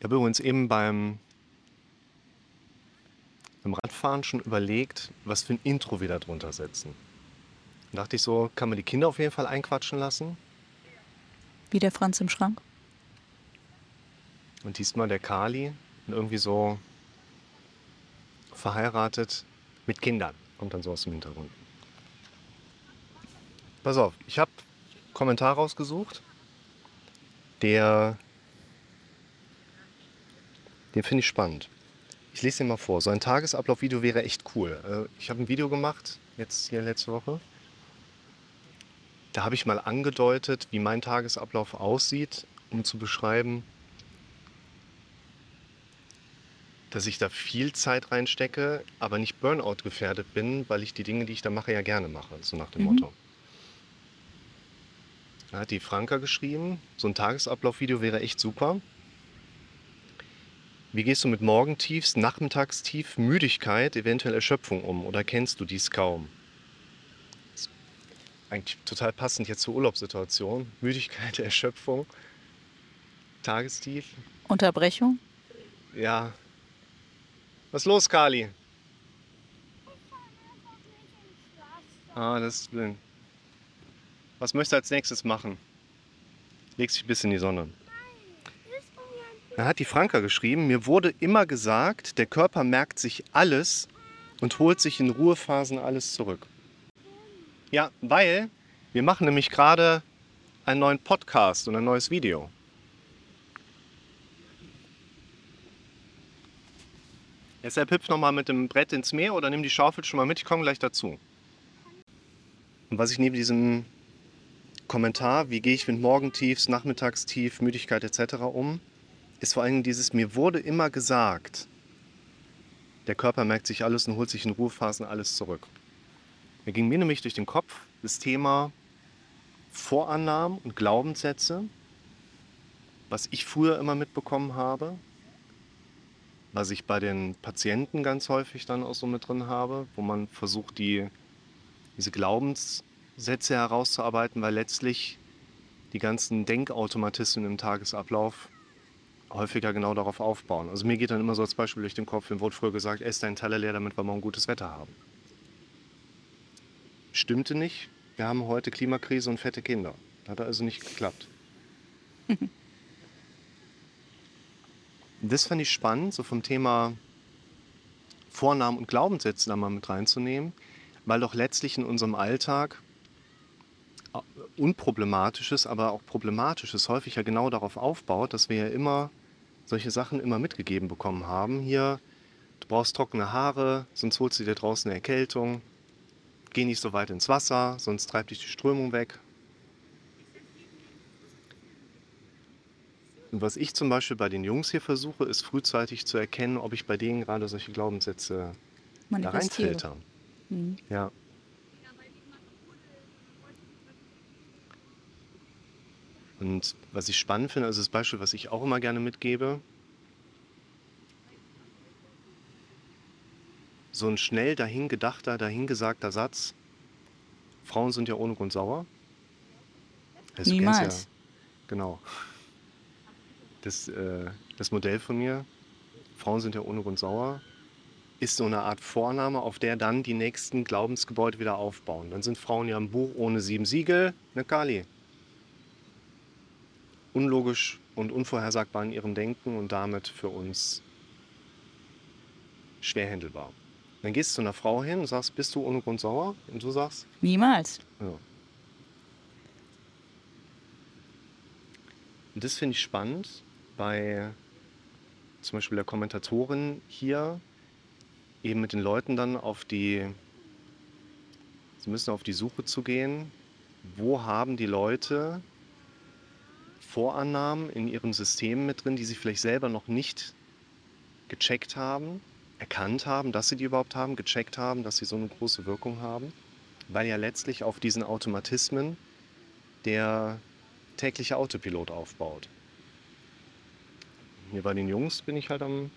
Ich habe übrigens eben beim, beim Radfahren schon überlegt, was für ein Intro wir da drunter setzen. Da dachte ich so, kann man die Kinder auf jeden Fall einquatschen lassen. Wie der Franz im Schrank. Und diesmal der Kali und irgendwie so verheiratet mit Kindern. Kommt dann so aus dem Hintergrund. Pass auf, ich habe Kommentar rausgesucht. Der, den finde ich spannend. Ich lese den mal vor. So ein Tagesablaufvideo wäre echt cool. Äh, Ich habe ein Video gemacht, jetzt hier letzte Woche. Da habe ich mal angedeutet, wie mein Tagesablauf aussieht, um zu beschreiben, dass ich da viel Zeit reinstecke, aber nicht Burnout gefährdet bin, weil ich die Dinge, die ich da mache, ja gerne mache, so nach dem Mhm. Motto. Da hat die Franka geschrieben, so ein Tagesablaufvideo wäre echt super. Wie gehst du mit Morgentiefs, Nachmittagstief, Müdigkeit, eventuell Erschöpfung um oder kennst du dies kaum? Eigentlich total passend jetzt zur Urlaubssituation. Müdigkeit, Erschöpfung, Tagestief. Unterbrechung? Ja. Was ist los, Kali? Ah, das ist blind. Was möchtest du als nächstes machen? Leg dich ein bisschen in die Sonne. Da hat die Franka geschrieben, mir wurde immer gesagt, der Körper merkt sich alles und holt sich in Ruhephasen alles zurück. Ja, weil wir machen nämlich gerade einen neuen Podcast und ein neues Video. Deshalb hüpf nochmal mit dem Brett ins Meer oder nimm die Schaufel schon mal mit, ich komme gleich dazu. Und was ich neben diesem Kommentar, wie gehe ich mit Morgentiefs, Nachmittagstief, Müdigkeit etc. um, ist vor allem dieses, mir wurde immer gesagt, der Körper merkt sich alles und holt sich in Ruhephasen alles zurück. Da ging mir nämlich durch den Kopf das Thema Vorannahmen und Glaubenssätze, was ich früher immer mitbekommen habe, was ich bei den Patienten ganz häufig dann auch so mit drin habe, wo man versucht, die, diese Glaubenssätze herauszuarbeiten, weil letztlich die ganzen Denkautomatismen im Tagesablauf häufiger genau darauf aufbauen. Also mir geht dann immer so als Beispiel durch den Kopf, mir wurde früher gesagt, ess deinen Teller leer, damit wir morgen gutes Wetter haben. Stimmte nicht. Wir haben heute Klimakrise und fette Kinder. Hat also nicht geklappt. Das fand ich spannend, so vom Thema Vornamen und Glaubenssätze da mal mit reinzunehmen, weil doch letztlich in unserem Alltag äh, Unproblematisches, aber auch Problematisches häufig ja genau darauf aufbaut, dass wir ja immer solche Sachen immer mitgegeben bekommen haben. Hier, du brauchst trockene Haare, sonst holst du dir draußen eine Erkältung. Geh nicht so weit ins Wasser, sonst treibt dich die Strömung weg. Und was ich zum Beispiel bei den Jungs hier versuche, ist frühzeitig zu erkennen, ob ich bei denen gerade solche Glaubenssätze da reinfilter. Mhm. Ja. Und was ich spannend finde, also das Beispiel, was ich auch immer gerne mitgebe, so ein schnell dahingedachter, dahingesagter Satz, Frauen sind ja ohne Grund sauer. Also, Niemals. Ja, genau. Das, äh, das Modell von mir, Frauen sind ja ohne Grund sauer, ist so eine Art Vorname, auf der dann die nächsten Glaubensgebäude wieder aufbauen. Dann sind Frauen ja im Buch ohne sieben Siegel, ne Kali? Unlogisch und unvorhersagbar in ihrem Denken und damit für uns schwer handelbar. Dann gehst du zu einer Frau hin und sagst, bist du ohne Grund sauer? Und du sagst, Niemals. ja. Und das finde ich spannend bei zum Beispiel der Kommentatorin hier, eben mit den Leuten dann auf die, sie müssen auf die Suche zu gehen, wo haben die Leute Vorannahmen in ihren Systemen mit drin, die sie vielleicht selber noch nicht gecheckt haben, erkannt haben, dass sie die überhaupt haben, gecheckt haben, dass sie so eine große Wirkung haben, weil ja letztlich auf diesen Automatismen der tägliche Autopilot aufbaut. Hier bei den Jungs bin ich halt am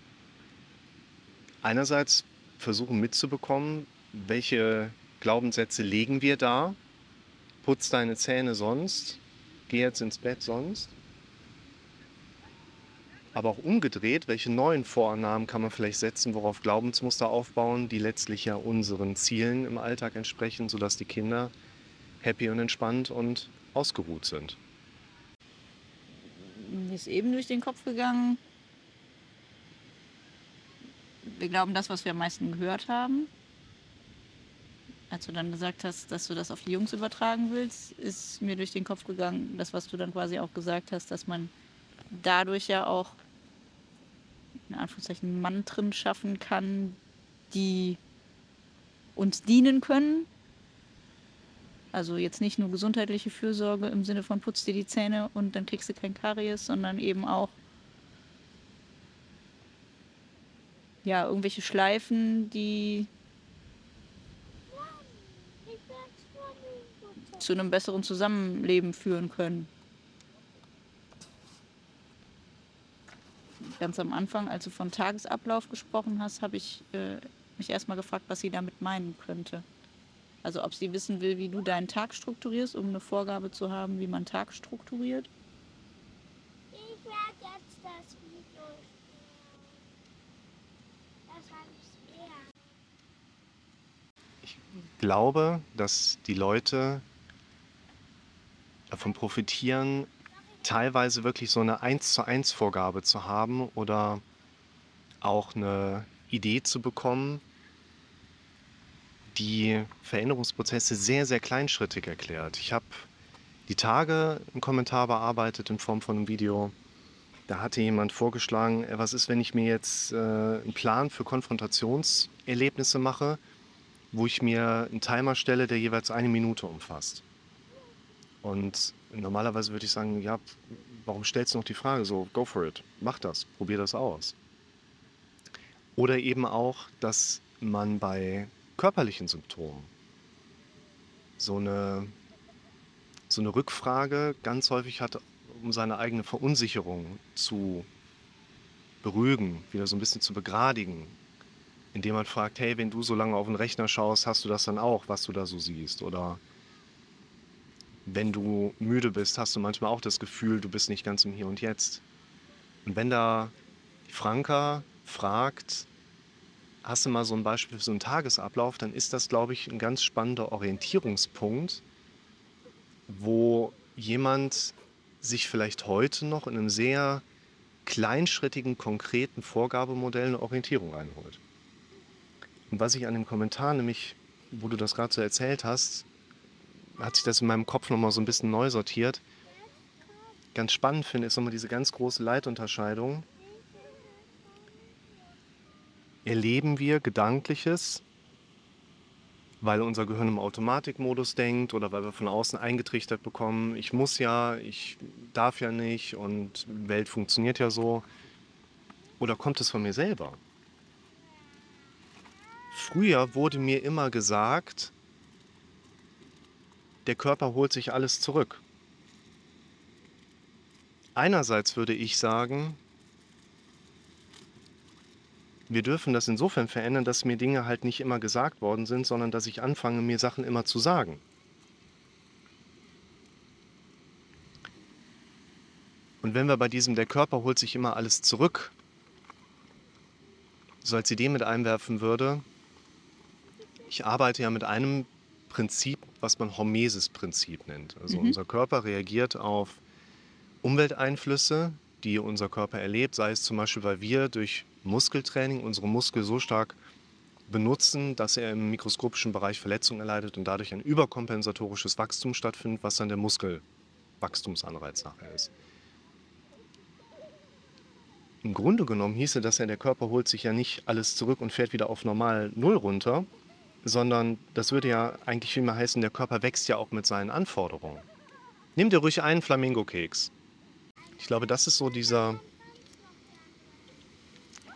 einerseits versuchen mitzubekommen, welche Glaubenssätze legen wir da. Putz deine Zähne sonst, geh jetzt ins Bett sonst. Aber auch umgedreht, welche neuen Vorannahmen kann man vielleicht setzen, worauf Glaubensmuster aufbauen, die letztlich ja unseren Zielen im Alltag entsprechen, sodass die Kinder happy und entspannt und ausgeruht sind. Mir ist eben durch den Kopf gegangen. Wir glauben das, was wir am meisten gehört haben. Als du dann gesagt hast, dass du das auf die Jungs übertragen willst, ist mir durch den Kopf gegangen, das, was du dann quasi auch gesagt hast, dass man dadurch ja auch in Anführungszeichen Mantren schaffen kann, die uns dienen können. Also jetzt nicht nur gesundheitliche Fürsorge im Sinne von putz dir die Zähne und dann kriegst du kein Karies, sondern eben auch ja, irgendwelche Schleifen, die zu einem besseren Zusammenleben führen können. Ganz am Anfang, als du von Tagesablauf gesprochen hast, habe ich äh, mich erstmal gefragt, was sie damit meinen könnte. Also ob sie wissen will, wie du deinen Tag strukturierst, um eine Vorgabe zu haben, wie man Tag strukturiert. Ich werde jetzt das Video spielen. Das habe ich sehr. Ich glaube, dass die Leute davon profitieren, teilweise wirklich so eine 1 zu 1 Vorgabe zu haben oder auch eine Idee zu bekommen, die Veränderungsprozesse sehr, sehr kleinschrittig erklärt. Ich habe die Tage einen Kommentar bearbeitet in Form von einem Video. Da hatte jemand vorgeschlagen, äh, was ist, wenn ich mir jetzt äh, einen Plan für Konfrontationserlebnisse mache, wo ich mir einen Timer stelle, der jeweils eine Minute umfasst. Und normalerweise würde ich sagen, ja, warum stellst du noch die Frage so, go for it, mach das, probier das aus. Oder eben auch, dass man bei körperlichen Symptomen so eine, so eine Rückfrage ganz häufig hat, um seine eigene Verunsicherung zu beruhigen, wieder so ein bisschen zu begradigen, indem man fragt, hey, wenn du so lange auf den Rechner schaust, hast du das dann auch, was du da so siehst? Oder wenn du müde bist, hast du manchmal auch das Gefühl, du bist nicht ganz im Hier und Jetzt. Und wenn da Franka fragt, hast du mal so ein Beispiel für so einen Tagesablauf, dann ist das, glaube ich, ein ganz spannender Orientierungspunkt, wo jemand sich vielleicht heute noch in einem sehr kleinschrittigen, konkreten Vorgabemodell eine Orientierung einholt. Und was ich an dem Kommentar, nämlich, wo du das gerade so erzählt hast, hat sich das in meinem Kopf nochmal so ein bisschen neu sortiert. Ganz spannend finde, ist nochmal diese ganz große Leitunterscheidung. Erleben wir Gedankliches, weil unser Gehirn im Automatikmodus denkt oder weil wir von außen eingetrichtert bekommen, ich muss ja, ich darf ja nicht und Welt funktioniert ja so. Oder kommt es von mir selber? Früher wurde mir immer gesagt, der Körper holt sich alles zurück. Einerseits würde ich sagen, wir dürfen das insofern verändern, dass mir Dinge halt nicht immer gesagt worden sind, sondern dass ich anfange, mir Sachen immer zu sagen. Und wenn wir bei diesem, der Körper holt sich immer alles zurück, so als Idee mit einwerfen würde, ich arbeite ja mit einem Prinzip, was man Hormesis-Prinzip nennt. Also Mhm. unser Körper reagiert auf Umwelteinflüsse, die unser Körper erlebt, sei es zum Beispiel, weil wir durch Muskeltraining unsere Muskel so stark benutzen, dass er im mikroskopischen Bereich Verletzungen erleidet und dadurch ein überkompensatorisches Wachstum stattfindet, was dann der Muskelwachstumsanreiz nachher ist. Im Grunde genommen hieße das ja, der Körper holt sich ja nicht alles zurück und fährt wieder auf normal Null runter, sondern das würde ja eigentlich vielmehr heißen, der Körper wächst ja auch mit seinen Anforderungen. Nimm dir ruhig einen Flamingo-Keks. Ich glaube, das ist so dieser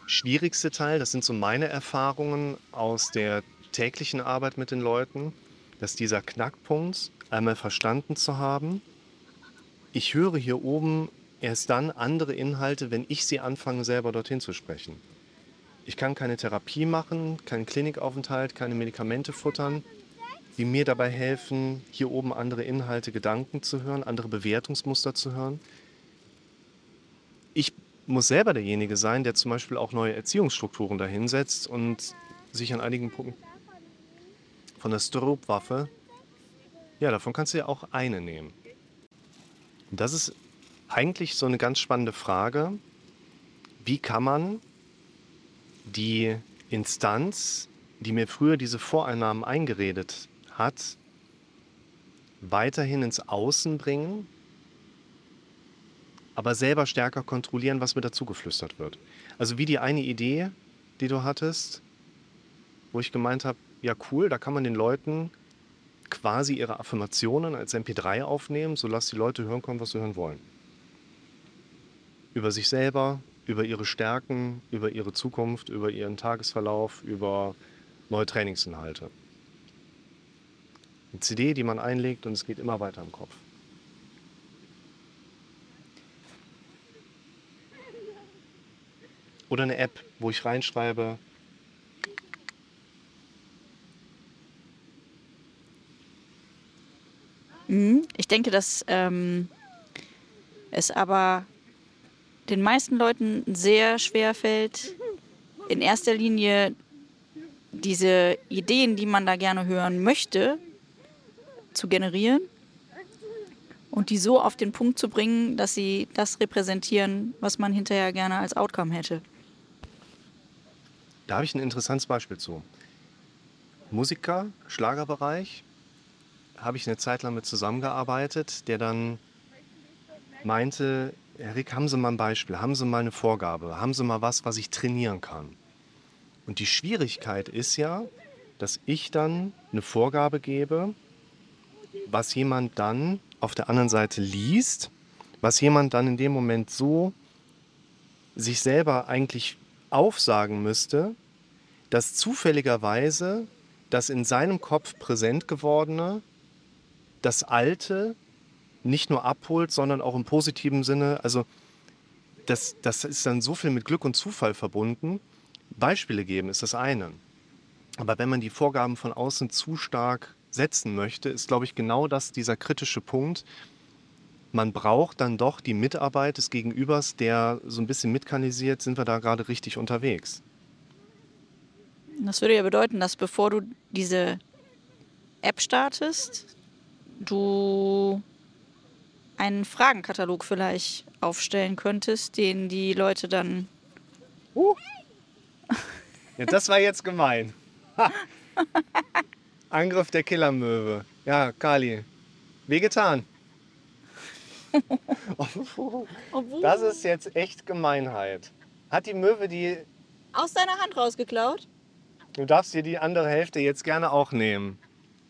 schwierigste Teil. Das sind so meine Erfahrungen aus der täglichen Arbeit mit den Leuten, dass dieser Knackpunkt einmal verstanden zu haben. Ich höre hier oben erst dann andere Inhalte, wenn ich sie anfange, selber dorthin zu sprechen. Ich kann keine Therapie machen, keinen Klinikaufenthalt, keine Medikamente futtern, die mir dabei helfen, hier oben andere Inhalte, Gedanken zu hören, andere Bewertungsmuster zu hören. Ich muss selber derjenige sein, der zum Beispiel auch neue Erziehungsstrukturen dahinsetzt und sich an einigen Punkten von der Stroopwaffe, ja, davon kannst du ja auch eine nehmen. Und das ist eigentlich so eine ganz spannende Frage. Wie kann man die Instanz, die mir früher diese Voreinnahmen eingeredet hat, weiterhin ins Außen bringen, aber selber stärker kontrollieren, was mir dazu geflüstert wird. Also wie die eine Idee, die du hattest, wo ich gemeint habe, ja cool, da kann man den Leuten quasi ihre Affirmationen als MP3 aufnehmen, so lass die Leute hören kommen, was sie hören wollen. Über sich selber, über ihre Stärken, über ihre Zukunft, über ihren Tagesverlauf, über neue Trainingsinhalte. Eine CD, die man einlegt und es geht immer weiter im Kopf. Oder eine App, wo ich reinschreibe, Mhm. Ich denke, dass ähm, es aber den meisten Leuten sehr schwer fällt, in erster Linie diese Ideen, die man da gerne hören möchte, zu generieren und die so auf den Punkt zu bringen, dass sie das repräsentieren, was man hinterher gerne als Outcome hätte. Da habe ich ein interessantes Beispiel zu. Musiker, Schlagerbereich, habe ich eine Zeit lang mit zusammengearbeitet, der dann meinte, Herr Rick, haben Sie mal ein Beispiel, haben Sie mal eine Vorgabe, haben Sie mal was, was ich trainieren kann. Und die Schwierigkeit ist ja, dass ich dann eine Vorgabe gebe, was jemand dann auf der anderen Seite liest, was jemand dann in dem Moment so sich selber eigentlich aufsagen müsste, dass zufälligerweise das in seinem Kopf präsent gewordene das Alte nicht nur abholt, sondern auch im positiven Sinne. Also das, das ist dann so viel mit Glück und Zufall verbunden. Beispiele geben ist das eine. Aber wenn man die Vorgaben von außen zu stark setzen möchte, ist, glaube ich, genau das dieser kritische Punkt. Man braucht dann doch die Mitarbeit des Gegenübers, der so ein bisschen mitkanalisiert, sind wir da gerade richtig unterwegs. Das würde ja bedeuten, dass bevor du diese App startest, du einen Fragenkatalog vielleicht aufstellen könntest, den die Leute dann. Uh. Ja, das war jetzt gemein. Ha. Angriff der Killermöwe. Ja, Kali. Wehgetan. Das ist jetzt echt Gemeinheit. Hat die Möwe die. Aus deiner Hand rausgeklaut? Du darfst dir die andere Hälfte jetzt gerne auch nehmen.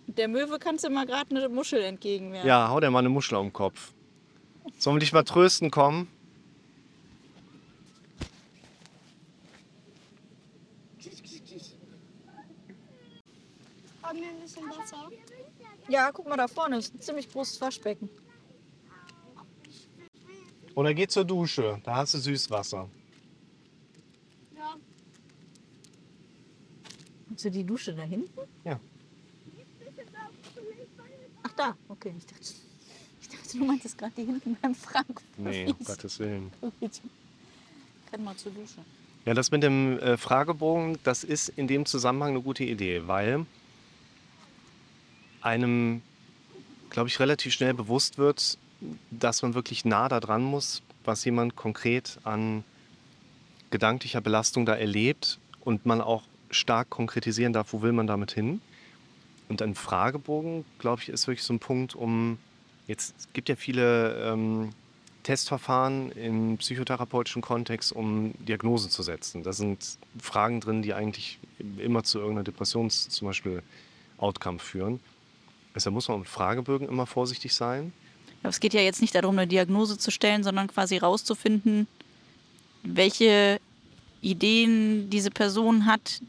Der Möwe kannst du mal gerade eine Muschel entgegenwerfen. Ja, hau dir mal eine Muschel um den Kopf. Sollen wir dich mal trösten kommen? Haben wir ein bisschen Wasser? Ja, guck mal da vorne, ist ein ziemlich großes Waschbecken. Oder geh zur Dusche, da hast du Süßwasser. Ja. Hast du die Dusche da hinten? Ja. Ach da, okay. Ich dachte, dachte du meintest gerade die hinten beim Frank. Nee, um Gottes Willen. Kann mal zur Dusche. Ja, das mit dem äh, Fragebogen, das ist in dem Zusammenhang eine gute Idee, weil einem, glaube ich, relativ schnell bewusst wird, dass man wirklich nah da dran muss, was jemand konkret an gedanklicher Belastung da erlebt und man auch stark konkretisieren darf, wo will man damit hin. Und ein Fragebogen, glaube ich, ist wirklich so ein Punkt, um jetzt es gibt ja viele ähm, Testverfahren im psychotherapeutischen Kontext, um Diagnosen zu setzen. Da sind Fragen drin, die eigentlich immer zu irgendeiner Depressions zum Beispiel Outcome führen. Deshalb muss man mit Fragebögen immer vorsichtig sein. Aber es geht ja jetzt nicht darum, eine Diagnose zu stellen, sondern quasi rauszufinden, welche Ideen diese Person hat,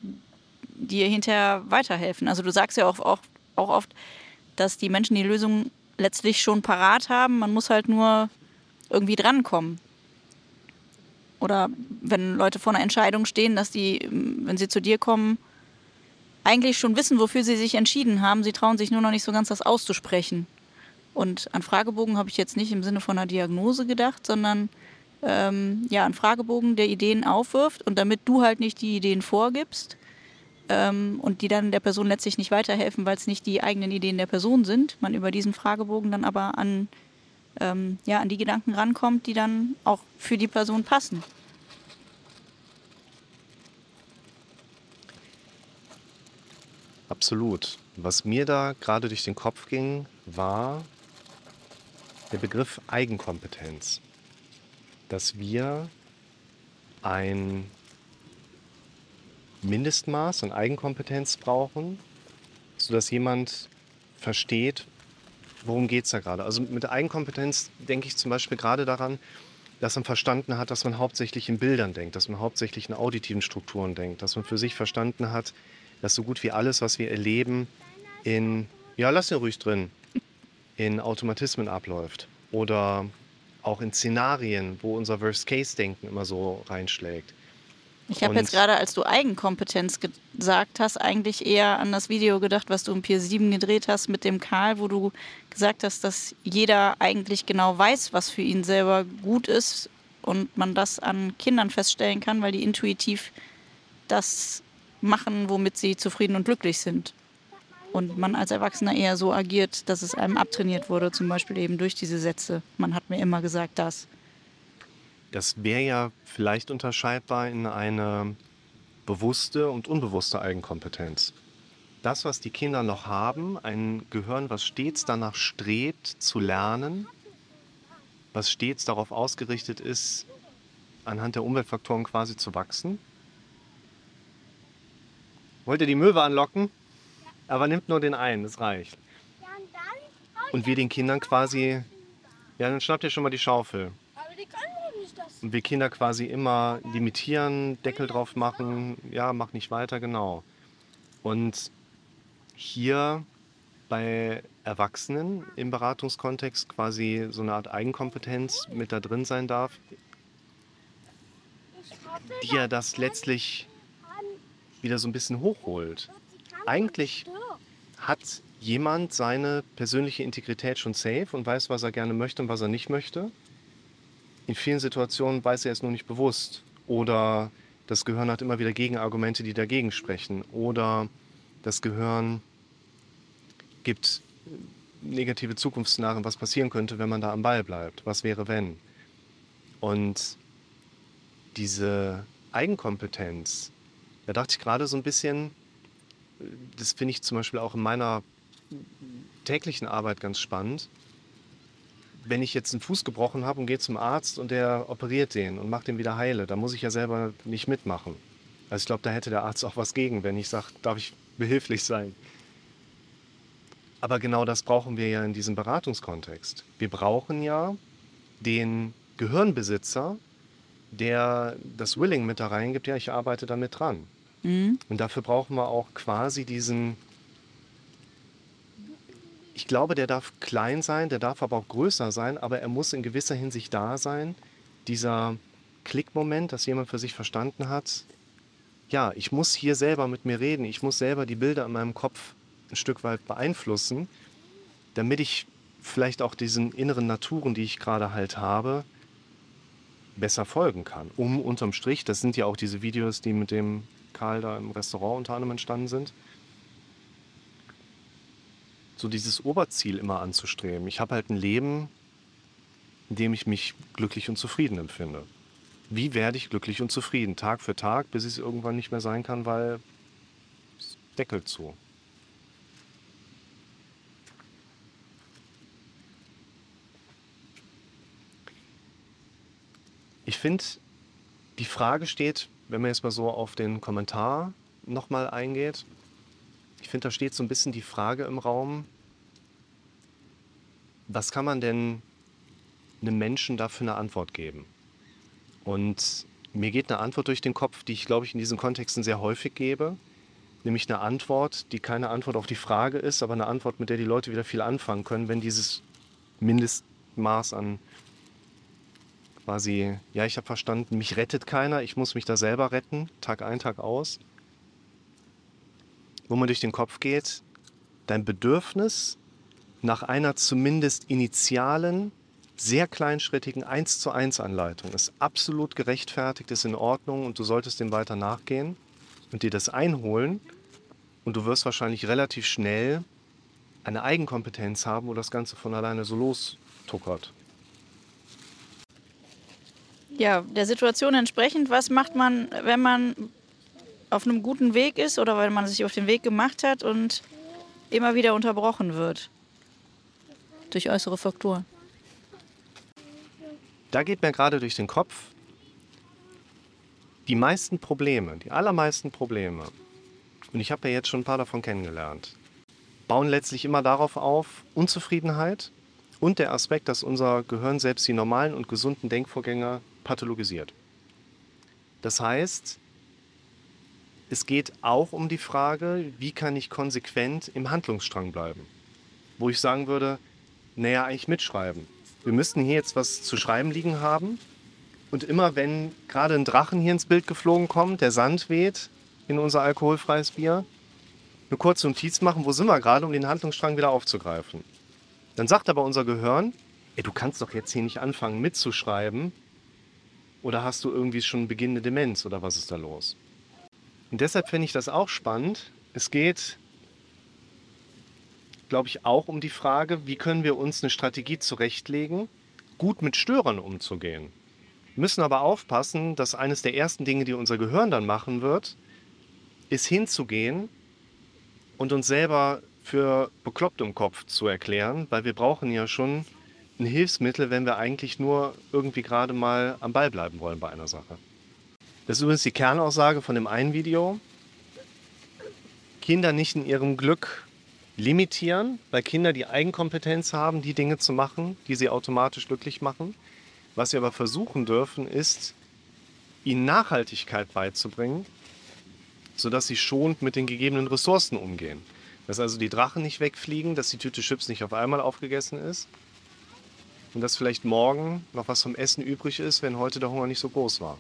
die ihr hinterher weiterhelfen. Also du sagst ja auch, auch, auch oft, dass die Menschen die Lösung letztlich schon parat haben. Man muss halt nur irgendwie drankommen. Oder wenn Leute vor einer Entscheidung stehen, dass die, wenn sie zu dir kommen, eigentlich schon wissen, wofür sie sich entschieden haben. Sie trauen sich nur noch nicht so ganz, das auszusprechen. Und an Fragebogen habe ich jetzt nicht im Sinne von einer Diagnose gedacht, sondern ähm, ja, einen Fragebogen, der Ideen aufwirft und damit du halt nicht die Ideen vorgibst ähm, und die dann der Person letztlich nicht weiterhelfen, weil es nicht die eigenen Ideen der Person sind, man über diesen Fragebogen dann aber an, ähm, ja, an die Gedanken rankommt, die dann auch für die Person passen. Absolut. Was mir da gerade durch den Kopf ging, war der Begriff Eigenkompetenz. Dass wir ein Mindestmaß an Eigenkompetenz brauchen, sodass jemand versteht, worum geht es da gerade. Also mit Eigenkompetenz denke ich zum Beispiel gerade daran, dass man verstanden hat, dass man hauptsächlich in Bildern denkt, dass man hauptsächlich in auditiven Strukturen denkt, dass man für sich verstanden hat, dass so gut wie alles, was wir erleben, in, ja, lass ihn ruhig drin, in Automatismen abläuft. Oder auch in Szenarien, wo unser Worst-Case-Denken immer so reinschlägt. Ich habe jetzt gerade, als du Eigenkompetenz gesagt hast, eigentlich eher an das Video gedacht, was du im Pier 7 gedreht hast mit dem Karl, wo du gesagt hast, dass jeder eigentlich genau weiß, was für ihn selber gut ist und man das an Kindern feststellen kann, weil die intuitiv das machen, womit sie zufrieden und glücklich sind. Und man als Erwachsener eher so agiert, dass es einem abtrainiert wurde, zum Beispiel eben durch diese Sätze. Man hat mir immer gesagt, das. Das wäre ja vielleicht unterscheidbar in eine bewusste und unbewusste Eigenkompetenz. Das, was die Kinder noch haben, ein Gehirn, was stets danach strebt zu lernen, was stets darauf ausgerichtet ist, anhand der Umweltfaktoren quasi zu wachsen. Wollt ihr die Möwe anlocken? Aber nimmt nur den einen, das reicht. Und wir den Kindern quasi, ja, dann schnappt ihr schon mal die Schaufel. Aber die können doch nicht das. Und wir Kinder quasi immer limitieren, Deckel drauf machen, ja, mach nicht weiter, genau. Und hier bei Erwachsenen im Beratungskontext quasi so eine Art Eigenkompetenz mit da drin sein darf, die ja das letztlich wieder so ein bisschen hochholt. Eigentlich hat jemand seine persönliche Integrität schon safe und weiß, was er gerne möchte und was er nicht möchte. In vielen Situationen weiß er es nur nicht bewusst. Oder das Gehirn hat immer wieder Gegenargumente, die dagegen sprechen. Oder das Gehirn gibt negative Zukunftsszenarien, was passieren könnte, wenn man da am Ball bleibt. Was wäre, wenn? Und diese Eigenkompetenz, da dachte ich gerade so ein bisschen, das finde ich zum Beispiel auch in meiner täglichen Arbeit ganz spannend. Wenn ich jetzt einen Fuß gebrochen habe und gehe zum Arzt und der operiert den und macht den wieder heile, da muss ich ja selber nicht mitmachen. Also ich glaube, da hätte der Arzt auch was gegen, wenn ich sage, darf ich behilflich sein. Aber genau das brauchen wir ja in diesem Beratungskontext. Wir brauchen ja den Gehirnbesitzer, der das Willing mit da reingibt, ja, ich arbeite damit dran. Mhm. Und dafür brauchen wir auch quasi diesen. Ich glaube, der darf klein sein, der darf aber auch größer sein, aber er muss in gewisser Hinsicht da sein. Dieser Klickmoment, dass jemand für sich verstanden hat, ja, ich muss hier selber mit mir reden, ich muss selber die Bilder in meinem Kopf ein Stück weit beeinflussen, damit ich vielleicht auch diesen inneren Naturen, die ich gerade halt habe, besser folgen kann. Um unterm Strich, das sind ja auch diese Videos, die mit dem Karl da im Restaurant unter anderem entstanden sind, so dieses Oberziel immer anzustreben. Ich habe halt ein Leben, in dem ich mich glücklich und zufrieden empfinde. Wie werde ich glücklich und zufrieden? Tag für Tag, bis es irgendwann nicht mehr sein kann, weil es deckelt zu. Ich finde, die Frage steht, wenn man jetzt mal so auf den Kommentar nochmal eingeht, ich finde, da steht so ein bisschen die Frage im Raum, was kann man denn einem Menschen dafür eine Antwort geben? Und mir geht eine Antwort durch den Kopf, die ich, glaube ich, in diesen Kontexten sehr häufig gebe, nämlich eine Antwort, die keine Antwort auf die Frage ist, aber eine Antwort, mit der die Leute wieder viel anfangen können, wenn dieses Mindestmaß an quasi, ja, ich habe verstanden, mich rettet keiner, ich muss mich da selber retten, Tag ein, Tag aus. Wo man durch den Kopf geht, dein Bedürfnis nach einer zumindest initialen sehr kleinschrittigen 1 zu 1 Anleitung ist absolut gerechtfertigt, ist in Ordnung und du solltest dem weiter nachgehen und dir das einholen und du wirst wahrscheinlich relativ schnell eine Eigenkompetenz haben, wo das Ganze von alleine so lostuckert. Ja, der Situation entsprechend, was macht man, wenn man auf einem guten Weg ist oder wenn man sich auf den Weg gemacht hat und immer wieder unterbrochen wird durch äußere Faktoren? Da geht mir gerade durch den Kopf, die meisten Probleme, die allermeisten Probleme, und ich habe ja jetzt schon ein paar davon kennengelernt, bauen letztlich immer darauf auf, Unzufriedenheit und der Aspekt, dass unser Gehirn selbst die normalen und gesunden Denkvorgänge pathologisiert. Das heißt, es geht auch um die Frage, wie kann ich konsequent im Handlungsstrang bleiben. Wo ich sagen würde, naja, eigentlich mitschreiben. Wir müssten hier jetzt was zu schreiben liegen haben. Und immer wenn gerade ein Drachen hier ins Bild geflogen kommt, der Sand weht in unser alkoholfreies Bier, eine kurze Notiz machen, wo sind wir gerade, um den Handlungsstrang wieder aufzugreifen. Dann sagt aber unser Gehirn, ey, du kannst doch jetzt hier nicht anfangen mitzuschreiben. Oder hast du irgendwie schon beginnende Demenz oder was ist da los? Und deshalb finde ich das auch spannend. Es geht, glaube ich, auch um die Frage, wie können wir uns eine Strategie zurechtlegen, gut mit Störern umzugehen. Wir müssen aber aufpassen, dass eines der ersten Dinge, die unser Gehirn dann machen wird, ist hinzugehen und uns selber für bekloppt im Kopf zu erklären, weil wir brauchen ja schon ein Hilfsmittel, wenn wir eigentlich nur irgendwie gerade mal am Ball bleiben wollen bei einer Sache. Das ist übrigens die Kernaussage von dem einen Video. Kinder nicht in ihrem Glück limitieren, weil Kinder die Eigenkompetenz haben, die Dinge zu machen, die sie automatisch glücklich machen. Was wir aber versuchen dürfen, ist, ihnen Nachhaltigkeit beizubringen, sodass sie schonend mit den gegebenen Ressourcen umgehen. Dass also die Drachen nicht wegfliegen, dass die Tüte Chips nicht auf einmal aufgegessen ist und dass vielleicht morgen noch was vom Essen übrig ist, wenn heute der Hunger nicht so groß war.